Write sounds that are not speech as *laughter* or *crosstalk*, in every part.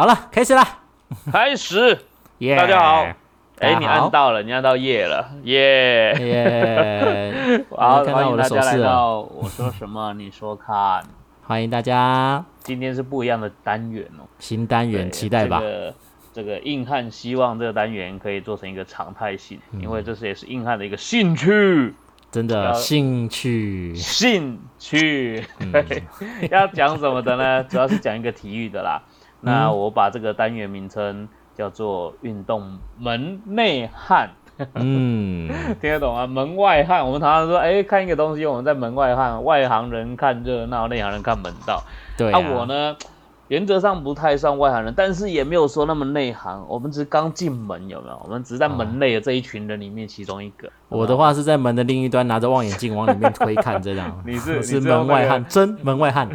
好了，开始了！开始，耶大家好。哎，你按到了，你按到耶了，耶！耶！*laughs* 好，看欢迎大家来到我的手势了，我说什么你说看。欢迎大家今天是不一样的单元哦，新单元，期待吧这。个这个硬汉希望这个单元可以做成一个常态性，嗯因为这是也是硬汉的一个兴趣。真的要兴趣，兴趣，嗯，*laughs* 要讲什么的呢？主要是讲一个体育的啦。那嗯我把这个单元名称叫做“运动门内汉”，嗯，*laughs* 听得懂吗？门外汉，我们常常说，哎，看一个东西，我们在门外汉，外行人看热闹，内行人看门道。对啊，我？呢，原则上不太算外行人，但是也没有说那么内行。我们只是刚进门，有没有？我们只是在门内的这一群人里面其中一个。我的话是在门的另一端拿着望远镜往里面推看，这样。*laughs* 你是我是门外汉，*laughs* 真门外汉。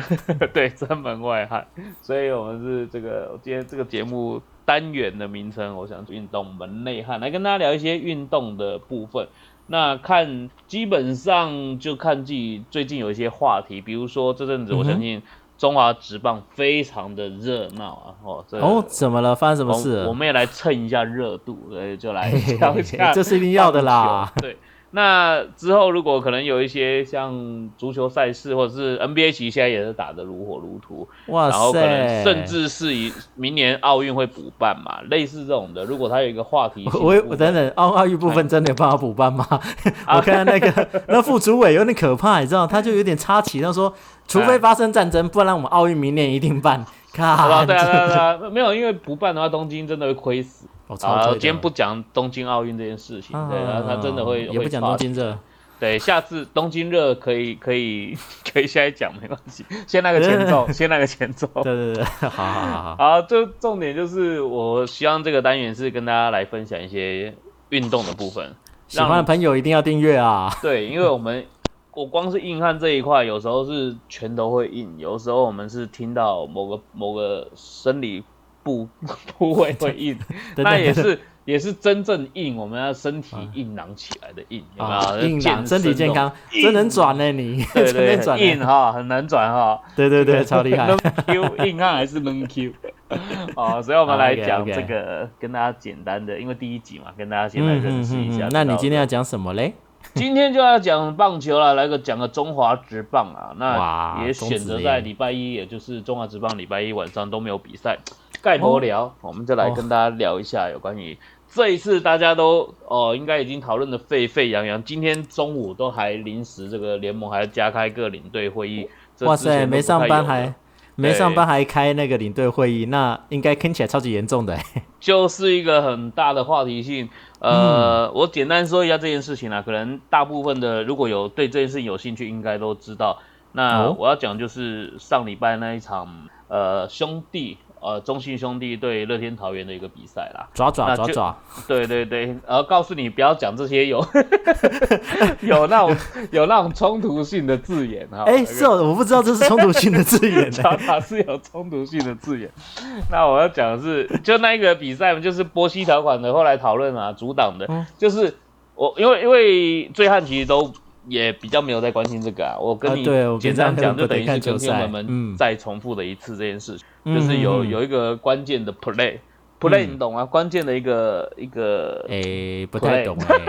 对，真门外汉。所以我们是这个今天这个节目单元的名称，我想运动门内汉，来跟大家聊一些运动的部分。那看基本上就看自己最近有一些话题，比如说这阵子我相信中华职棒非常的热闹啊，哦，这个哦，怎么了？发生什么事了？我们也来蹭一下热度，所以就来嘿嘿嘿聊一下这是一定要的啦。对，那之后如果可能有一些像足球赛事或者是 NBA 其实现在也是打得如火如荼，哇然后可能塞！甚至是以明年奥运会补办嘛，类似这种的，如果它有一个话题性的部我，我等等，奥奥运部分真的有办法补办吗？啊 *laughs* 我看那个 *laughs* 那副主委有点可怕，你知道，他就有点插旗，他说，除非发生战争，不然我们奥运明年一定办。好吧，看，对啊，*laughs* 对啊，对啊，没有，因为不办的话，东京真的会亏死。啊，我超推的今天不讲东京奥运这件事情，对，啊他他真的会也不讲东京热，*laughs* 对，下次东京热可以可以 *laughs* 可以现在讲没关系，先那个前奏，*laughs* 先那个前奏。对对对，好好好好，好，就重点就是，我希望这个单元是跟大家来分享一些运动的部分。喜欢的朋友一定要订阅啊！对，因为我们我光是硬汉这一块，有时候是拳头会硬，有时候我们是听到某个某个生理部 *laughs* 部位会硬，*laughs* 那也是也是真正硬，我们要身体硬朗起来的硬，啊，有？硬朗，身身体健康，真能转呢你，对 *laughs* 真对能转呢，硬哈，很难转哈。对对对，超厉害硬汉还是能 Q？哦，所以我们来讲这个，跟大家简单的，因为第一集嘛，跟大家先来认识一下。嗯那你今天要讲什么嘞？今天就要讲棒球了，来个讲个中华职棒啊。那也选择在礼拜一，也就是中华职棒礼拜一晚上都没有比赛，盖头聊，我们就来跟大家聊一下有关于。这一次大家都哦，应该已经讨论的沸沸扬扬。今天中午都还临时这个联盟还加开个领队会议。哇塞，没上班还没上班还开那个领队会议，那应该听起来超级严重的欸。*laughs* 就是一个很大的话题性。嗯呃，我简单说一下这件事情啊，可能大部分的如果有对这件事情有兴趣，应该都知道。那哦我要讲就是上礼拜那一场呃兄弟呃中信兄弟对乐天桃园的一个比赛啦。爪爪那就爪爪，对 *laughs* 对对，然后告诉你不要讲这些有 *laughs* 有那种有那种冲突性的字眼哈。哎，是哦，我不知道这是冲突性的字眼呢。*laughs* 查查是有冲突性的字眼。那我要讲的是，就那一个比赛嘛，就是波西条款的，后来讨论啊，阻挡的，嗯就是我因为因为醉汉其实都也比较没有在关心这个啊，我跟你简单讲，就等于是不太看球赛跟听友们嗯再重复的一次这件事情，嗯就是有有一个关键的 play。play 嗯你懂啊？关键的一个一个哎，不太懂哎。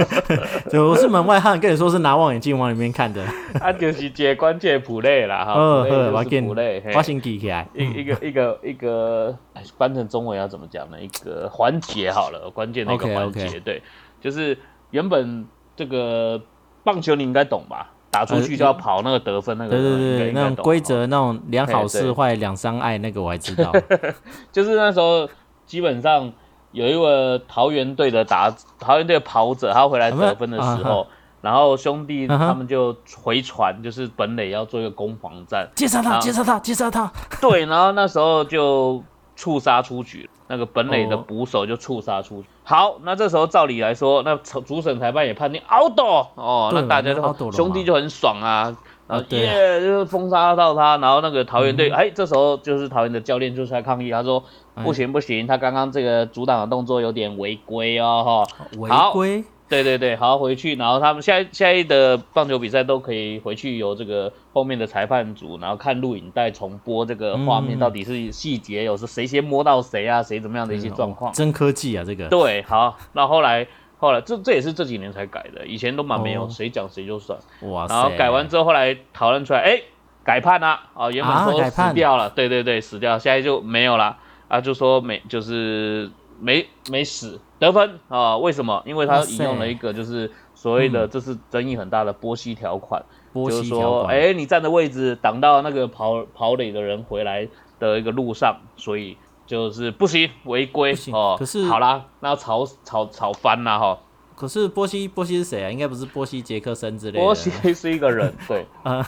*laughs* 对，我是门外汉，跟你说是拿望远镜往里面看的。啊，就是接关键 play 啦哈 *laughs* 哦，，play 呵，我就是 play，嘿我先记起来。一一个一个一个哎翻成中文要怎么讲呢？一个环节好了，关键的一个环节对，就是原本这个棒球你应该懂吧？打出去就要跑那个得分那个，对对对，那种规则，那种两好嘿对事坏两伤爱，那个我还知道。*laughs* 就是那时候基本上有一个桃园队的打桃园队的跑者，他回来得分的时啊候，然后兄弟他们就回传，就是本垒要做一个攻防战，介绍他，好介绍他，介绍他。*laughs* 对，然后那时候就触杀出局，那个本垒的哦。捕手就触杀出局。好，那这时候照理来说，那主审裁判也判定 out 哦，那大家那 out 了就兄弟就很爽啊。然后耶，就是封杀到他，然后那个桃园队，嗯。哎，这时候就是桃园的教练就出来抗议，他说哎。不行不行，他刚刚这个阻挡的动作有点违规哦，哈，违规，对对对，好回去，然后他们下一下一的棒球比赛都可以回去由这个后面的裁判组，然后看录影带重播这个画面，嗯到底是细节有是谁先摸到谁啊，谁怎么样的一些状况。真科技啊，这个。对，好，那后来后来这这也是这几年才改的，以前都蛮没有，哦谁讲谁就算。哇塞！然后改完之后，后来讨论出来，哎，改判啦、啊，原本说死掉了，对对对，死掉，现在就没有了，啊，就说没就是没没死得分啊，为什么？因为他引用了一个就是所谓的这是争议很大的波西条款，波就是说，哎，你站的位置挡到那个跑跑垒的人回来的一个路上，所以就是不行，违规哦。可是好啦，那要吵吵吵翻了哈。可是波西波西是谁啊？应该不是波西杰克森之类的。波西 *laughs* 是一个人，对，呃，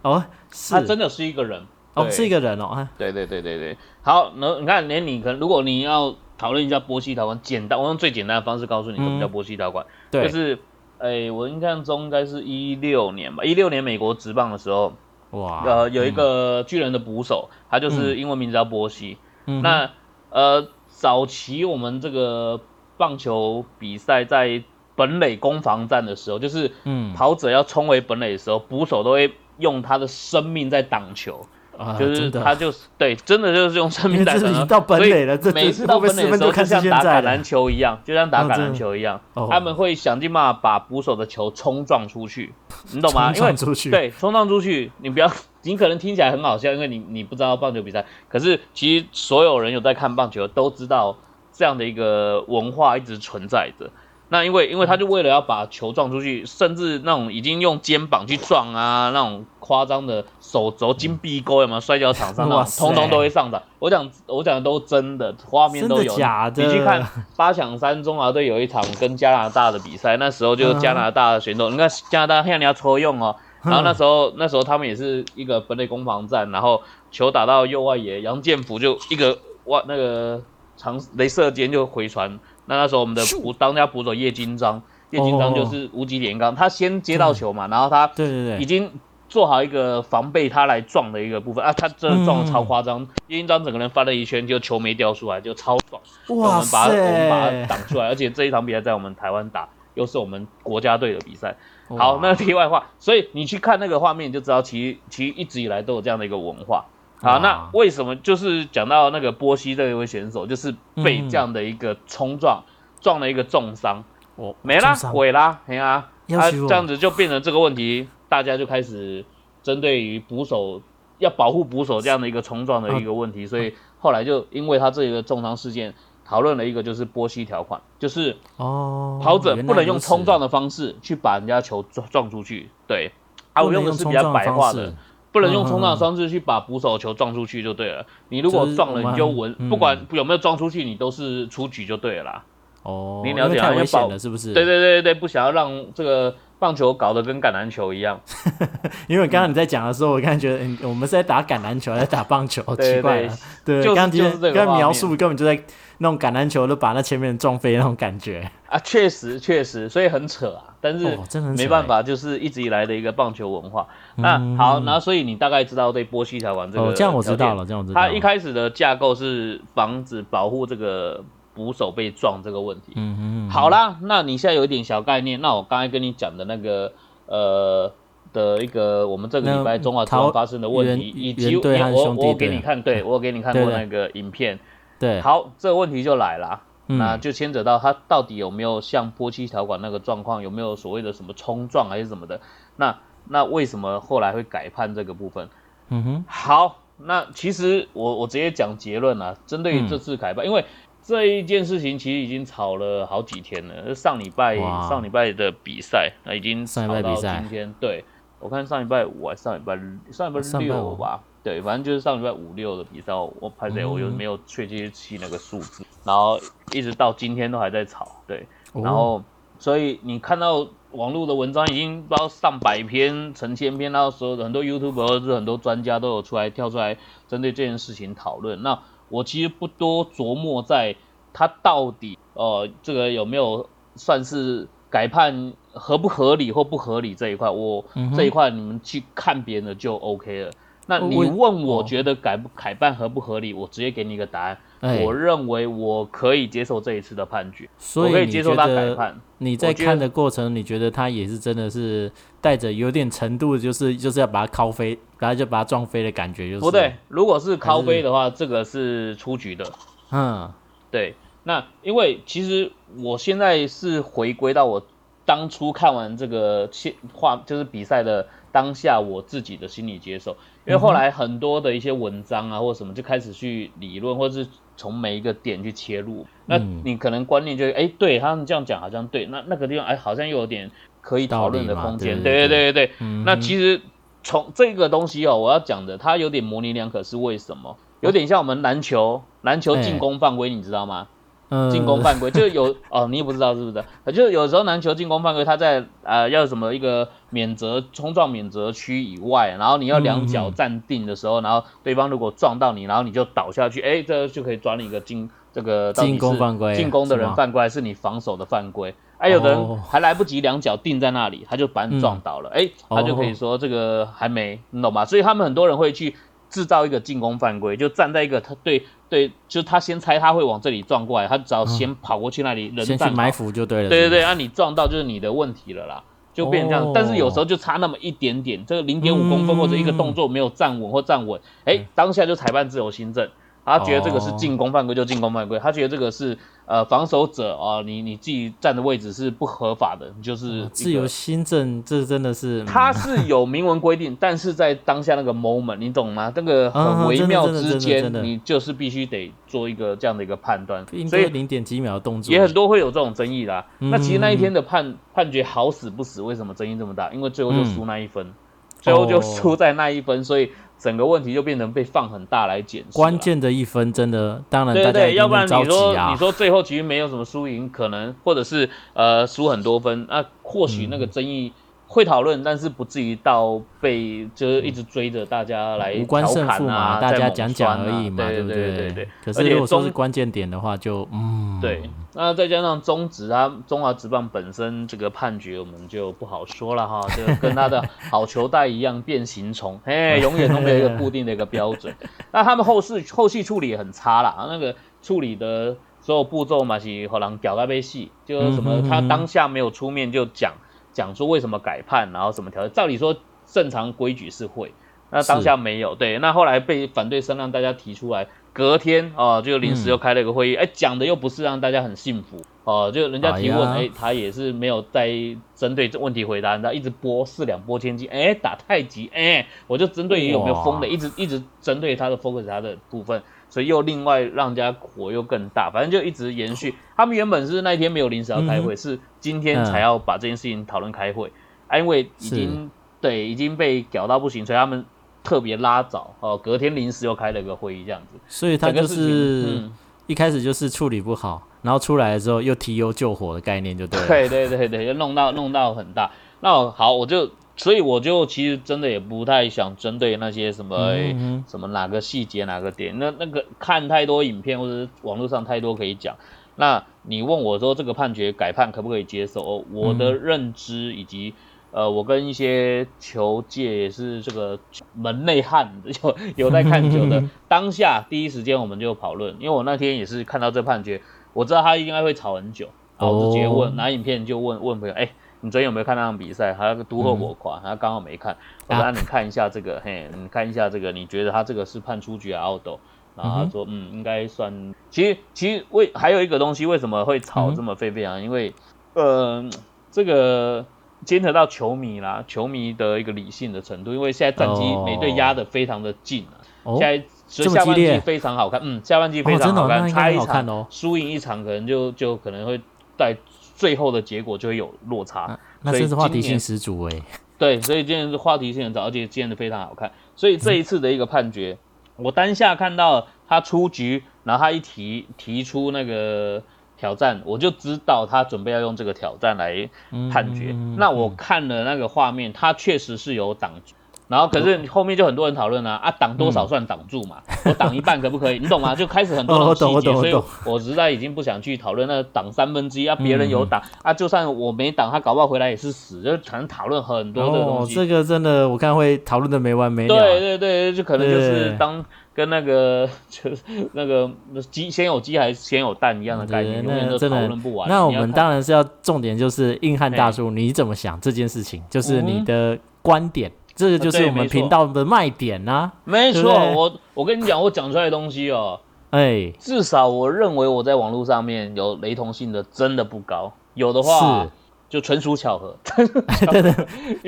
哦，是他真的是一个人，哦，是一个人哦，啊对对对对对，好，那你看，连你可能如果你要讨论一下波西条款，简单，我用最简单的方式告诉你什么叫波西条款，对，就是，哎，我印象中应该是一六年吧，一六年美国职棒的时候，哇，呃，有一个巨人的捕手，他就是英文名字叫波西，嗯那呃，早期我们这个棒球比赛在本垒攻防战的时候，就是嗯。跑者要冲回本垒的时候，捕手都会用他的生命在挡球。啊就是他就是对，真的就是用生命在挡球。这是已经到本垒了，每次到本垒的时候，就像打橄榄球一样，就像打橄榄球一样，哦他们会想尽办法把捕手的球冲撞出去，你懂吗？*laughs* 因为撞出去，对，冲撞出去，你不要，你可能听起来很好笑，因为你你不知道棒球比赛，可是其实所有人有在看棒球都知道这样的一个文化一直存在着。那因为因为他就为了要把球撞出去，甚至那种已经用肩膀去撞啊，那种夸张的手肘金臂钩有没有摔跤场上那种，哇通通都会上场。我讲我讲的都真的，画面都有。假的？你去看八强三中华队有一场跟加拿大的比赛，那时候就加拿大的选手，你看加拿大现在你要抽用哦，然后那时候那时候他们也是一个本垒攻防战，然后球打到右外野，杨建福就一个哇那个长镭射尖就回传，那那时候我们的捕当家捕手叶金章，叶金章就是无极连刚，他先接到球嘛，然后他对对对，已经做好一个防备他来撞的一个部分啊，他真的撞的超夸张，叶金章整个人翻了一圈，就球没掉出来，就超爽。我们把它我们把他，挡出来，而且这一场比赛在我们台湾打，又是我们国家队的比赛。好，那题外话，所以你去看那个画面，你就知道其实其实一直以来都有这样的一个文化。好，那为什么就是讲到那个波西这一位选手，就是被嗯这样的一个冲撞，撞了一个重伤，我没啦，毁啦，没啊，啊，要求我这样子就变成这个问题，大家就开始针对于捕手要保护捕手这样的一个冲撞的一个问题，所以后来就因为他这个重伤事件，讨论了一个就是波西条款，就是哦，跑者不能用冲撞的方式去把人家球撞撞出去，对，啊，我用的是比较白话的式，不能用冲撞方式去把捕手的球撞出去就对了。你如果撞了，你就稳，嗯不管有没有撞出去，你都是出局就对了啦。哦，你了解太危险了，是不是？对对对对对，不想要让这个棒球搞得跟橄榄球一样。*laughs* 因为刚刚你在讲的时候，我刚才觉得，嗯，我们是在打橄榄球，还是打棒球？对奇怪了，对，就是刚刚刚刚描述根本就在那种橄榄球都把那前面人撞飞那种感觉，啊，确实确实，所以很扯啊。但是。没办法，就是一直以来的一个棒球文化。那嗯好，那所以你大概知道对波西条款这个哦，这样我知道。了，这样我知道了。它一开始的架构是防止保护这个捕手被撞这个问题。嗯嗯，嗯好，啦，那你现在有一点小概念，那我刚才跟你讲的那个呃的一个我们这个礼拜那中华职桃棒发生的问题，以及我我给你看，对我给你看过那个影片。对，好，这个问题就来了。嗯那就牵扯到他到底有没有像波期条款那个状况，有没有所谓的什么冲撞还是什么的？那那为什么后来会改判这个部分？嗯哼，好，那其实我我直接讲结论啊，针对嗯于这次改判，因为这一件事情其实已经吵了好几天了。上礼拜上礼拜的比赛，那已经上礼吵到拜比赛今天。对，我看上礼拜五还是上礼拜上礼拜六吧，对，反正就是上礼拜五六的比赛，我我拍谁我又嗯。没有确切记那个数字，然后一直到今天都还在吵，对，哦然后所以你看到网络的文章已经不知道上百篇、成千篇，然后所有的很多 YouTube 或者是很多专家都有出来跳出来针对这件事情讨论。那我其实不多琢磨在他到底呃这个有没有算是改判合不合理或不合理这一块，我这一块你们去看别人的就 OK 了。那你问我哦觉得改不改办合不合理，我直接给你一个答案。哎我认为我可以接受这一次的判决，所我可以接受他改判。你在看的过程，你觉得他也是真的是带着有点程度，就是就是要把他敲飞，然后就把他撞飞的感觉，就是不对，，如果是敲飞的话，这个是出局的。嗯，对，那因为其实我现在是回归到我当初看完这个现画，就是比赛的当下我自己的心理接受，因为后来很多的一些文章啊或什么就开始去理论，或者是从每一个点去切入，那嗯。你可能观念就是，哎，对他们这样讲好像对，那那个地方哎好像又有点可以讨论的空间，对对对对对对。嗯那其实从这个东西哦，我要讲的，它有点模棱两可，是为什么？有点像我们篮球，篮球进攻犯规，你知道吗？嗯进攻犯规就有 *laughs* 哦，你也不知道是不是？就是有时候篮球进攻犯规，他在呃要什么一个免责冲撞免责区以外，然后你要两脚站定的时候，然后对方如果撞到你，然后你就倒下去，哎，这就可以抓你一个进这个进攻是犯规进攻的人犯规还是你防守的犯规？哎，有的人哦还来不及两脚定在那里，他就把你撞倒了，哎、他就可以哦说这个还没，你懂吗？所以他们很多人会去制造一个进攻犯规，就站在一个他对对，就是他先猜他会往这里撞过来，他只要先跑过去那里，人站好。先去埋伏就对了，对对对，那啊，你撞到就是你的问题了啦，就变成这样。哦。但是有时候就差那么一点点，这个零点五公分嗯或者一个动作没有站稳或站稳，哎、当下就裁判自由新政。他觉得这个是进攻犯规就进攻犯规，他觉得这个是呃防守者啊、你你自己站的位置是不合法的，你就是自由新政，这真的是 *laughs* 嗯。它是有明文规定，但是在当下那个 moment，你懂吗？那个嗯很微妙之间，你就是必须得做一个这样的一个判断，所以零点几秒的动作，也很多会有这种争议啦。嗯。那其实那一天的判判决好死不死，为什么争议这么大？因为最后就输那一嗯分，最后就哦。输在那一分，所以整个问题就变成被放很大来检视。关键的一分，真的，当然对对，要不然你说。你说最后其实没有什么输赢，可能或者是呃输很多分，那或许嗯那个争议会讨论，但是不至于到被就是一直追着大家来无关调胜负侃啊，嘛，大家讲讲而已嘛，对不对对对。可是如果说是中关键点的话，就嗯，对，那再加上中职啊，中华职棒本身这个判决，我们就不好说了哈。*laughs* 这个跟他的好球带一样变形虫，嘿，*laughs* 永远都没有一个固定的一个标准。*laughs* 那他们后续后续处理也很差啦，那个处理的所有步骤嘛是好像屌到被戏，就是什么他当下没有出面就讲讲说为什么改判，然后什么条件，照理说正常规矩是会。那当下没有，对，那后来被反对声让大家提出来，隔天哦，就临时又开了一个会议，哎、讲的又不是让大家很幸福哦，就人家提问，哎他也是没有在针对这问题回答，然后一直播四两拨千斤，哎，打太极，哎，我就针对有没有疯的，一直一直针对他的 focus 他的部分，所以又另外让人家火又更大，反正就一直延续。他们原本是那一天没有临时要开会，嗯是今天才要把这件事情讨论开会，啊，因为已经对已经被搞到不行，所以他们特别拉早哦，隔天临时又开了个会议这样子。所以他就是嗯一开始就是处理不好，然后出来的时候又提油救火的概念就对了。对对对对，就弄到弄到很大。那好，我就所以我就其实真的也不太想针对那些什么、嗯什么哪个细节哪个点，那那个看太多影片或者是网络上太多可以讲。那你问我说这个判决改判可不可以接受？哦我的嗯认知以及。呃，我跟一些球界也是这个门内汉，*laughs* 有有在看球的，*laughs* 当下第一时间我们就讨论，因为我那天也是看到这判决，我知道他应该会吵很久，然后我就直接问，哦拿影片就问问朋友，哎、你昨天有没有看那场比赛？他那个都后我垮，他刚好没看，我说啊啊，你看一下这个，嘿，你看一下这个，你觉得他这个是判出局还是 out？然后他说，嗯，应该算。其实其实为还有一个东西，为什么会吵这么沸沸扬扬？因为，呃，这个牵扯到球迷啦，球迷的一个理性的程度，因为现在战绩哦每队压的非常的近啊，哦现，在所以下半季非常好看，嗯，下半季非常好看，差一场输赢一场，可能就就可能会在最后的结果就会有落差。那真是话题性十足哎。对，所以今天是话题性很早，而且今天的非常好看。所以这一次的一个判决，我当下看到他出局，然后他一提提出那个挑战，我就知道他准备要用这个挑战来判决。嗯那我看了那个画面，他确实是有挡住。然后可是后面就很多人讨论啊，啊挡多少算挡住嘛？我挡一半可不可以？你懂吗？*laughs* 就开始很多人细节，所以懂我实在已经不想去讨论那挡三分之一啊，别人有挡啊，就算我没挡，他搞不好回来也是死，就可能讨论很多这个东哦，西。这个真的我看会讨论的没完没了。对对对，就可能就是当跟那个 *laughs* 就是那个鸡先有鸡还是先有蛋一样的概念，永远都讨论不完。那我们当然是要重点就是硬汉大叔，你怎么想这件事情？就是你的观点，这个就是我们频道的卖点呐、没错，我我跟你讲，我讲出来的东西哦，哎，至少我认为我在网络上面有雷同性的真的不高，有的话是就纯属巧合。*laughs*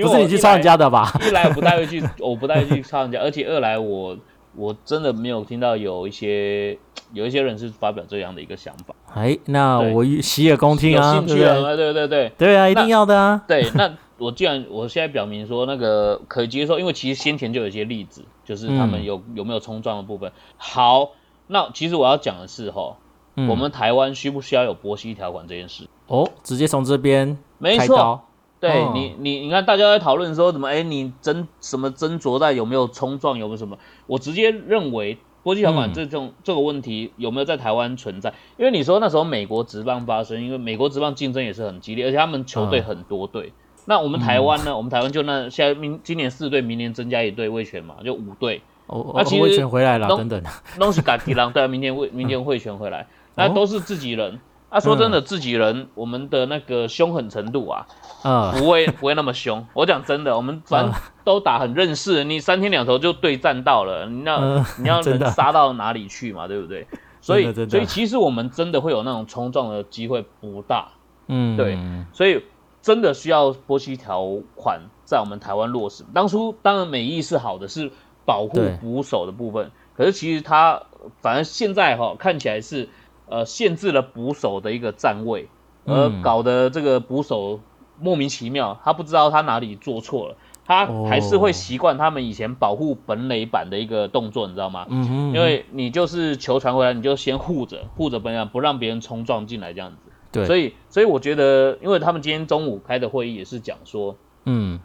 不是你去抄人家的吧？一来，我不太会去，我不太会去抄人家，而且二来我我真的没有听到有一些有一些人是发表这样的一个想法，哎，那我洗耳恭听有啊，对不对？对对对对啊，一定要的啊。对，那我既然我现在表明说那个可以接受，因为其实先前就有一些例子，就是他们嗯有、有没有冲撞的部分。好，那其实我要讲的是哈，嗯我们台湾需不需要有波西条款这件事？哦，直接从这边没错，对哦你，你你看，大家在讨论说怎么，哎，你斟什么斟酌在有没有冲撞，有没有什么？我直接认为国际条款嗯这种、这个问题有没有在台湾存在？因为你说那时候美国职棒发生，因为美国职棒竞争也是很激烈，而且他们球队嗯很多队。那我们台湾呢？我们台湾就那现在明今年四队，明年增加一队卫权嘛，就五队。哦，那其实哦魏权回来了，东等等，东西赶提郎，对啊，明天会明天会全回来，那哦都是自己人。啊，说真的，自己人我们的那个凶狠程度啊，嗯，不会不会那么凶。*laughs* 我讲真的，我们反正都打很认识，你三天两头就对战到了，你要、嗯。你要能杀到哪里去嘛，对不对？所以所以其实我们真的会有那种冲撞的机会不大，嗯，对所以真的需要波西条款在我们台湾落实。当初当然美意是好的，是保护捕手的部分，可是其实它反正现在哈、看起来是呃限制了捕手的一个站位，而嗯搞得这个捕手莫名其妙，他不知道他哪里做错了。他还是会哦习惯他们以前保护本垒板的一个动作，你知道吗？因为你就是球传回来，你就先护着护着本垒板，不让别人冲撞进来这样子。对，所以，所以我觉得，因为他们今天中午开的会议也是讲说，嗯，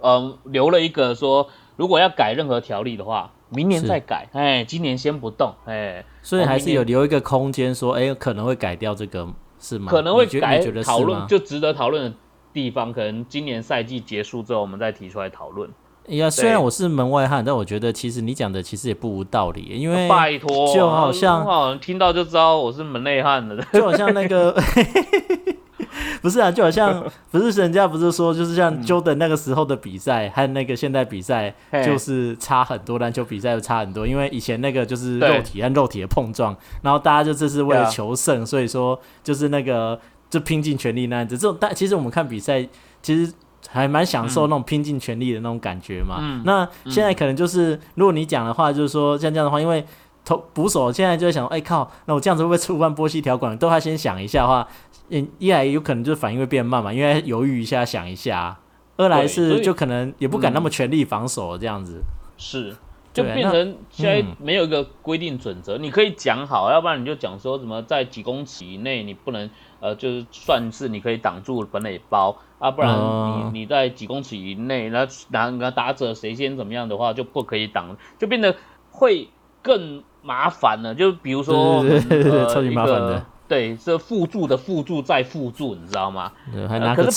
嗯，留了一个说，如果要改任何条例的话，明年再改，哎，今年先不动，哎，所以还是有留一个空间，说，哎，可能会改掉这个，是吗？可能会觉改觉得讨论，就值得讨论的地方，可能今年赛季结束之后，我们再提出来讨论。呀，虽然我是门外汉，但我觉得其实你讲的其实也不无道理，因为拜托，就好像哦，听到就知道我是门内汉了。*laughs* 就好像那个，*laughs* 不是啊，就好像不是人家不是说，就是像 Jordan 那个时候的比赛和那个现在比赛就是差很多，篮球比赛又差很多，因为以前那个就是肉体和肉体的碰撞，然后大家就这是为了求胜，所以说就是那个就拼尽全力那样子。这种但其实我们看比赛，其实。还蛮享受那种拼尽全力的那种感觉嘛。嗯那现在可能就是，如果你讲的话，就是说像这样的话，因为投捕手现在就在想，哎、靠，那我这样子会不会触犯波西条款？都还先想一下的话，嗯，一来有可能就是反应会变慢嘛，因为犹豫一下想一下；二来是就可能也不敢那么嗯全力防守这样子。是，就变成现在嗯没有一个规定准则，你可以讲好，要不然你就讲说什么在几公尺以内你不能呃，就是算是你可以挡住本垒包啊，不然你、哦你在几公尺以内，那哪个打者谁先怎么样的话就不可以挡，就变得会更麻烦了。就比如说对对对对对呃超级麻烦的对，这辅助的辅助再辅助，你知道吗？对还呃拿个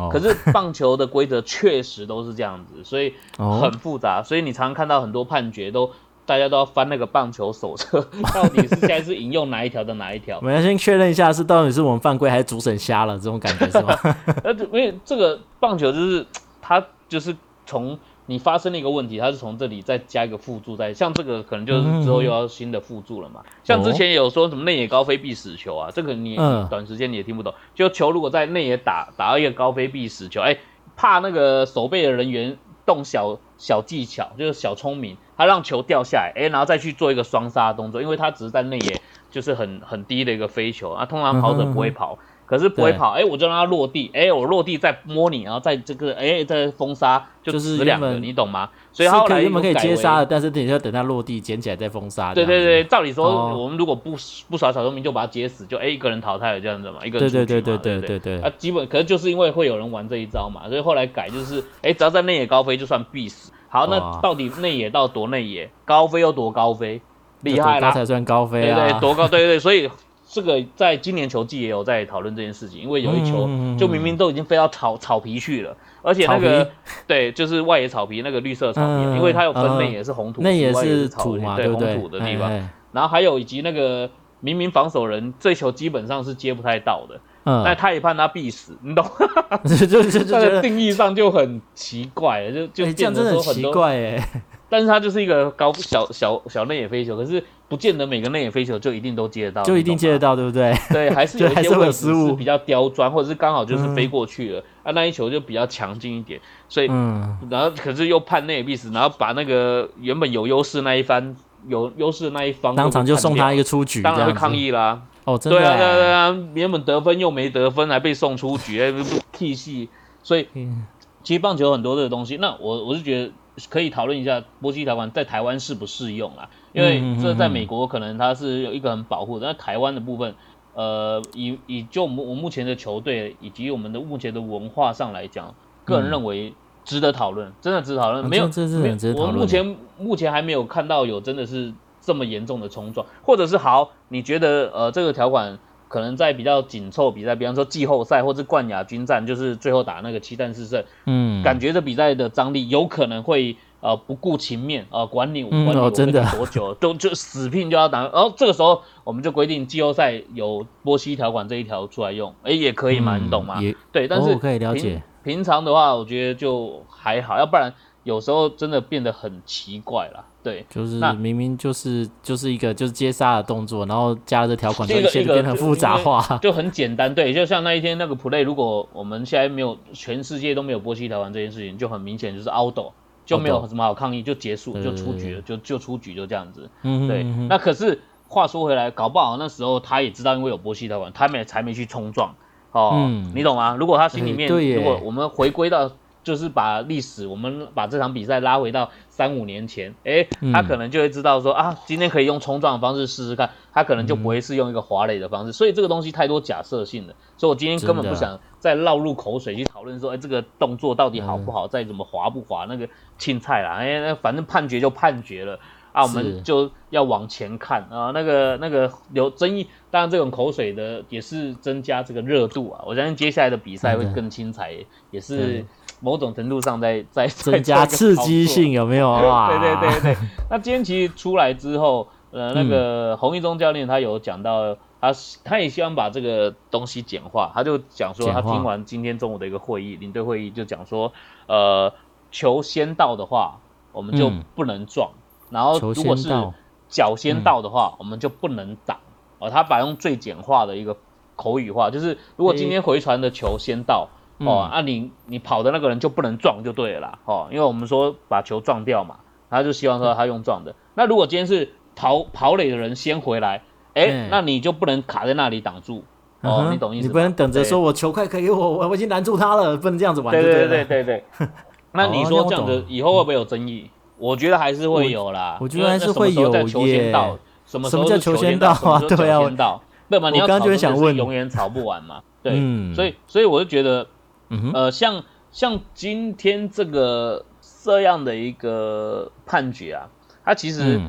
哦。可是棒球的规则确实都是这样子，所以哦很复杂，所以你常常看到很多判决都大家都要翻那个棒球手册，*laughs* 到底是现在是引用哪一条的哪一条我？们要先确认一下，是到底是我们犯规还是主审瞎了这种感觉是吗？*laughs* 呃，因为这个棒球就是它就是从你发生了一个问题，它是从这里再加一个附注在，像这个可能就是之后又要新的附注了嘛。像之前有说什么内野高飞必死球啊，这个你短时间你也听不懂。就球如果在内野打打到一个高飞必死球，哎，怕那个守备的人员动小小技巧，就是小聪明，他让球掉下来，哎，然后再去做一个双杀动作，因为他只是在内野就是很很低的一个飞球啊，通常跑者不会跑。可是不会跑，哎、我就让它落地，哎、我落地再摸你，然后再这个，哎、再封杀，就就是死两个，你懂吗？所以他后来是可以原本可以接杀的，但是等一下等它落地捡起来再封杀。对对对，，照理说、哦。我们如果不不耍小聪明，就把它接死，就哎、一个人淘汰了这样子嘛，一个人对对对对对？对对啊，基本可是就是因为会有人玩这一招嘛，所以后来改就是，哎、只要在内野高飞就算必死。好，那到底内野到多内野，高飞又多高飞？厉害啦，才算高飞啊，对对，多高，对对对，所以这个在今年球季也有在讨论这件事情，因为有一球就明明都已经飞到草草皮去了，而且那个 *laughs* 对，就是外野草皮那个绿色草皮，因为它有分内也是红土，那也是土嘛，对红土的地方，然后还有以及那个明明防守人这球基本上是接不太到的。但他也判他必死，你懂？*laughs* 就就就这个定义上就很奇怪，就就这样真的奇怪哎。*laughs* 但是他就是一个高小小小内野飞球，可是不见得每个内野飞球就一定都接得到，就一定接得到，对不对？对，还是 *laughs* 有一些位置是比较刁钻，或者是刚好就是飞过去了，啊，那一球就比较强劲一点，所以，然后可是又判内野必死，然后把那个原本有优势那一方有优势的那一方当场就送他一个出局，当然会抗议啦。哦，对啊，对啊，对啊，原本得分又没得分，还被送出局，替戏。所以，其实棒球很多这个东西，那我我是觉得可以讨论一下波西条款在台湾适不适用啊？因为这在美国可能它是有一个很保护的，那台湾的部分，呃，以以就我我目前的球队以及我们的目前的文化上来讲，个人认为值得讨论，真的值得讨论。没有，我目前目前还没有看到有真的是。这么严重的冲撞，或者是好，你觉得呃这个条款可能在比较紧凑比赛，比方说季后赛或者冠亚军战，就是最后打那个七战四胜，嗯，感觉这比赛的张力有可能会呃不顾情面呃管你管你多久 *laughs* 都就死拼就要打，然后这个时候我们就规定季后赛有波西条款这一条出来用，哎也可以嘛，你懂吗？对，但是可以了解。平常的话，我觉得就还好，要不然有时候真的变得很奇怪了。对，就是明明就是就是一个就是接杀的动作，然后加了这条款，一切变很复杂化，就很简单。对，就像那一天那个 play，如果我们现在没有全世界都没有波西条款这件事情，就很明显就是 out，就没有什么好抗议，就结束就出局了，就就出局就这样子。对，那可是话说回来，搞不好那时候他也知道，因为有波西条款，他没才没去冲撞。哦，你懂吗？如果他心里面，如果我们回归到。就是把历史，我们把这场比赛拉回到三五年前，哎，他可能就会知道说啊，今天可以用冲撞的方式试试看，他可能就不会是用一个滑垒的方式。所以这个东西太多假设性了，所以我今天根本不想再绕入口水去讨论说，哎，这个动作到底好不好，再怎么滑不滑，那个青菜啦，哎，那反正判决就判决了。啊，我们就要往前看啊，那个那个有争议，当然这种口水的也是增加这个热度啊，我相信接下来的比赛会更精彩，也是。某种程度上在在增加刺激性有没有啊？对对对对。*laughs* 那今天其实出来之后，呃，那个洪一中教练他有讲到，他他也希望把这个东西简化。他就讲说，他听完今天中午的一个会议，领队会议就讲说，呃，球先到的话，我们就不能撞；然后如果是脚先到的话，我们就不能挡。哦，他把用最简化的一个口语化，就是如果今天回传的球先到。哦，那你你跑的那个人就不能撞就对了啦，哦，因为我们说把球撞掉嘛，他就希望说他用撞的。那如果今天是跑跑垒的人先回来，哎，那你就不能卡在那里挡住，哦，你懂意思？你不能等着说我球快可以给我，我我已经拦住他了，不能这样子玩。对对对对 *laughs* 对。那你说这样子以后会不会有争议？我觉得还是会有啦。我觉得还是会有耶。什么什么叫球先到啊？对啊，对嘛？你要吵就想问，永远吵不完嘛。对，所以所以我就觉得。呃，像像今天这个这样的一个判决啊，它其实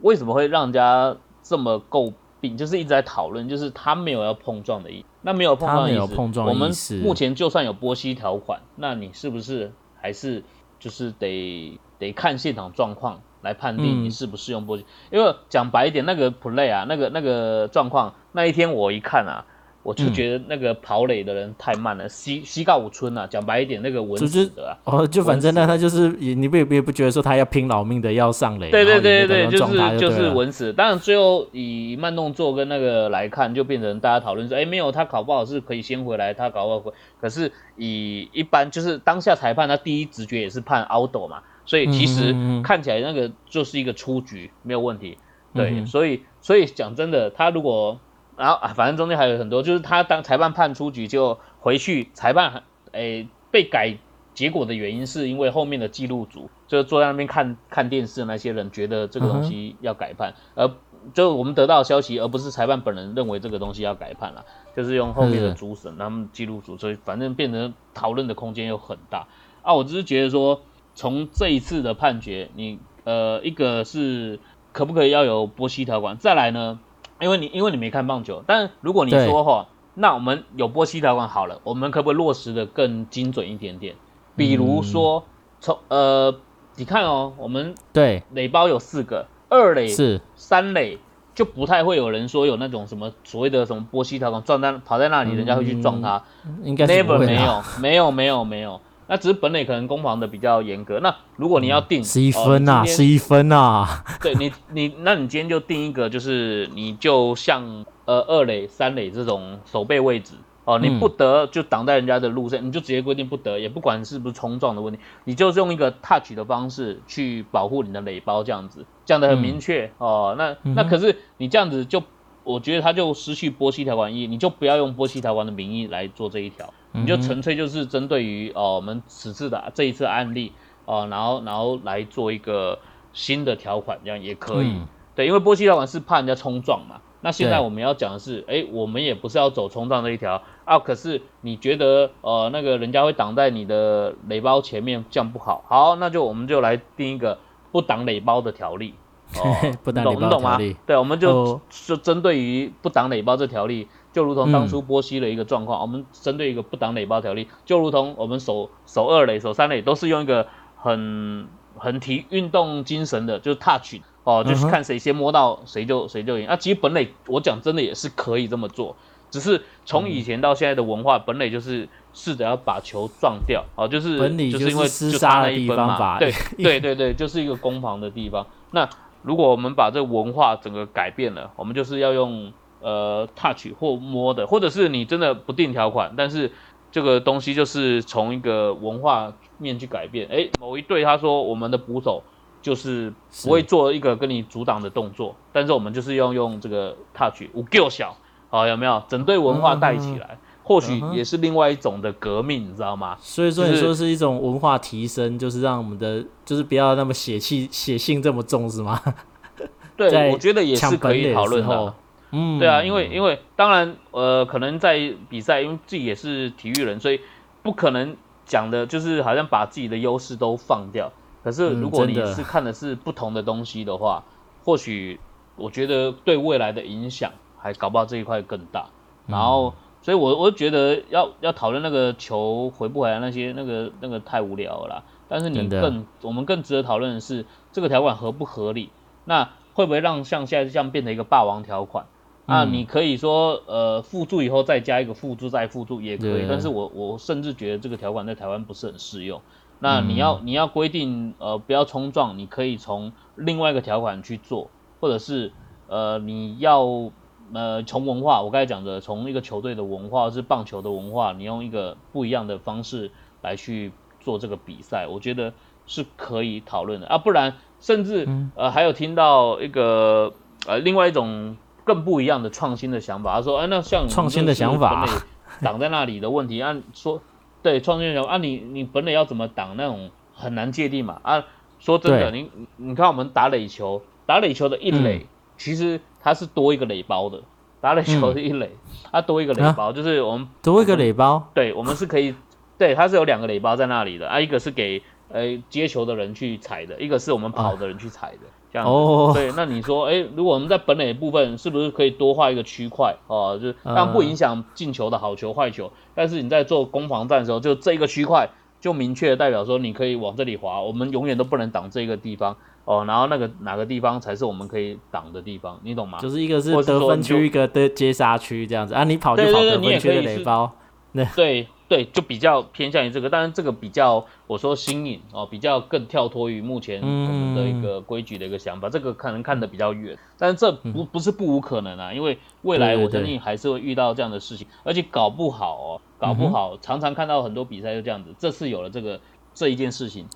为什么会让人家这么诟病？就是一直在讨论，就是他没有要碰撞的意，那没有碰撞的意思，我们目前就算有波西条款，那你是不是还是就是得得看现场状况来判定你适不适用波息？因为讲白一点，那个 play 啊，那个那个状况，那一天我一看啊。我就觉得那个跑垒的人太慢了，西西告五村啊，讲白一点，那个文死的啊，哦，就反正呢他就是你不也不觉得说他要拼老命的要上垒，对对对对对，就是就是文死。当然最后以慢动作跟那个来看，就变成大家讨论说，哎，没有他考不好是可以先回来，他考不好回。可是以一般就是当下裁判他第一直觉也是判 out 嘛，所以其实看起来那个就是一个出局没有问题。对，所以所以讲真的，他如果然后啊，反正中间还有很多，就是他当裁判判出局就回去，裁判诶被改结果的原因是因为后面的记录组就坐在那边看看电视的那些人觉得这个东西要改判，而就我们得到的消息，而不是裁判本人认为这个东西要改判了，就是用后面的主审他们记录组，所以反正变成讨论的空间又很大啊。我只是觉得说，从这一次的判决，你呃一个是。可不可以要有波西条款？再来呢，因为你因为你没看棒球，但如果你说哈，那我们有波西条款好了，我们可不可以落实的更精准一点点？比如说从呃，你看哦，我们对，垒包有四个，二垒、是，三垒就不太会有人说有那种什么所谓的什么波西条款撞在跑在那里，人家会去撞他。应该不 Never 会没有，没有没有没有，那只是本垒可能攻防的比较严格。那如果你要定十一哦分呐，你今天十一分啊，*laughs* 对你你那你今天就定一个，就是你就像呃二垒、三垒这种守备位置哦，你嗯不得就挡在人家的路上，你就直接规定不得，也不管是不是冲撞的问题，你就是用一个 touch 的方式去保护你的垒包，这样子讲的很明确、哦。那那可是你这样子就。我觉得他就失去波西条款意义，你就不要用波西条款的名义来做这一条，你就纯粹就是针对于哦我们此次的这一次案例哦，然后然后来做一个新的条款，这样也可以。嗯对，因为波西条款是怕人家冲撞嘛。那现在我们要讲的是，哎，我们也不是要走冲撞这一条啊。可是你觉得，呃，那个人家会挡在你的垒包前面，这样不好。好，那就我们就来定一个不挡垒包的条例。哦 *laughs* 不挡垒包你懂吗条例？对，我们就哦就针对于不挡垒包这条例，就如同当嗯初波西的一个状况，我们针对一个不挡垒包条例，就如同我们守守二垒、守三垒都是用一个很很提运动精神的，就是 touch 哦，就是看谁先摸到谁就谁就赢。啊，其实本垒我讲真的也是可以这么做，只是从以前到现在的文化，本垒就是试着要把球撞掉，哦，就是本垒就是因为就是厮杀的地那一分嘛，方吧对对对对，就是一个攻防的地方。那如果我们把这个文化整个改变了，我们就是要用呃 touch 或摸的，或者是你真的不定条款，但是这个东西就是从一个文化面去改变。诶，某一队他说我们的捕手就是不会做一个跟你阻挡的动作，但是我们就是要用这个 touch 五够小，好有没有？整队文化带起来，或许也是另外一种的革命，你知道吗？所以说说是一种文化提升，就是让我们的就是不要那么血气血性这么重是吗？*laughs* 对，我觉得也是可以讨论的。嗯，对啊，因为因为当然，呃，可能在比赛，因为自己也是体育人，所以不可能讲的就是好像把自己的优势都放掉。可是嗯如果你是看的是不同的东西的话，或许我觉得对未来的影响还搞不好这一块更大。然后，所以我我觉得要要讨论那个球回不回来那些那个那个太无聊了啦。但是你更我们更值得讨论的是这个条款合不合理？那会不会让像现在这样变成一个霸王条款？啊，嗯。你可以说呃附注以后再加一个附注再附注也可以，但是我我甚至觉得这个条款在台湾不是很适用。那嗯你要你要规定呃不要冲撞，你可以从另外一个条款去做，或者是呃你要呃从文化，我刚才讲的从一个球队的文化是棒球的文化，你用一个不一样的方式来去做这个比赛，我觉得是可以讨论的。啊，不然甚至、嗯。呃还有听到一个呃另外一种更不一样的创新的想法，他说哎那像创新的想法。挡在那里的问题，按、说对创新的想法啊你你本垒要怎么挡那种很难界定嘛。啊说真的，对。你你看我们打垒球，打垒球的一垒、嗯。其实它是多一个垒包的，打垒球的一垒、它多一个垒啊？包，就是我们多一个垒包，对，我们是可以，对，它是有两个垒包在那里的啊，一个是给呃接球的人去踩的，一个是我们跑的人去踩的，这样对，那你说，哎，如果我们在本垒部分是不是可以多画一个区块？哦？就是但不影响进球的好球坏球，但是你在做攻防战的时候，就这一个区块就明确代表说你可以往这里滑，我们永远都不能挡这个地方。哦，然后那个哪个地方才是我们可以挡的地方，你懂吗？就是一个是得分区，一个的接杀区这样子。啊，你跑就跑得分区的垒包，对对，就比较偏向于这个，但是这个比较我说新颖哦，比较更跳脱于目前我们的一个规矩的一个想法，这个可能看得比较远，但是这不不是不无可能啊，因为未来我相信还是会遇到这样的事情，而且搞不好哦，搞不好常常看到很多比赛就这样子，这次有了这个这一件事情，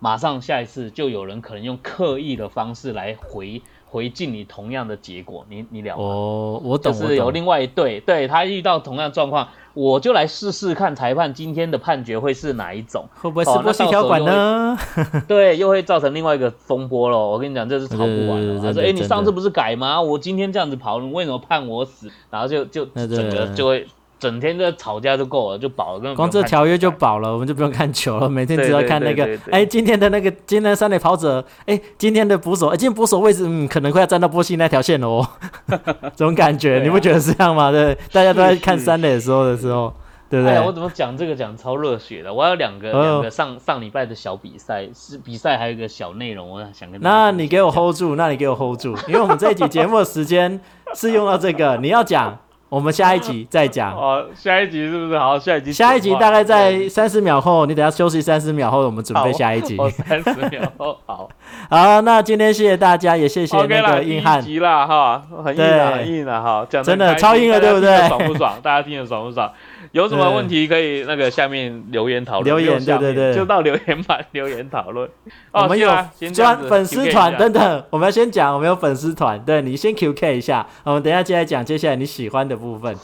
马上下一次就有人可能用刻意的方式来回回敬你同样的结果，你你了吗？哦，我懂，就是有，另外一队，对他遇到同样状况，我就来试试看裁判今天的判决会是哪一种，会不会是哦波西条款呢？*laughs* 对，又会造成另外一个风波咯。我跟你讲，这是吵不完。他说：“哎，你上次不是改吗？我今天这样子跑，你为什么判我死？”然后就就对对整个就会整天在吵架就够了，就饱了，光这条约就饱了，我们就不用看球了，每天只要对对看那个对对，对哎，今天的那个今天的三垒跑者，哎，今天的捕手，哎，今天捕手位置，嗯，可能快要站到波西那条线了哦，*laughs* 这种感觉，啊你不觉得是这样吗？对，大家都在看三垒的时候的时候，对不哎，我？怎么讲这个讲超热血的？我有两个哦两个上上礼拜的小比赛，是比赛还有一个小内容，我想跟那你给我 hold 住，那你给我 hold 住，因为我们这一集节目的时间是用到这个，你要讲，我们下一集再讲。*laughs* 哦，下一集是不是？好，下一集下一集大概在三十秒后，你等下休息三十秒后，我们准备下一集。哦，三十秒后好 *laughs* 好，那今天谢谢大家，也谢谢那个硬汉。急啦哈，很硬对啊，很硬啊哈，讲真的超硬了对不对爽不爽？大家听得爽不爽？有什么问题可以那个下面留言讨论，留言下对对对就到留言板留言讨论。哦 *laughs* 我们有专粉丝团等等，我们要先讲，我们有粉丝团，对你先 QK 一下，我们等一下接下来讲接下来你喜欢的部分。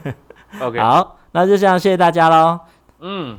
*laughs* OK，好，那就这样，谢谢大家喽。嗯，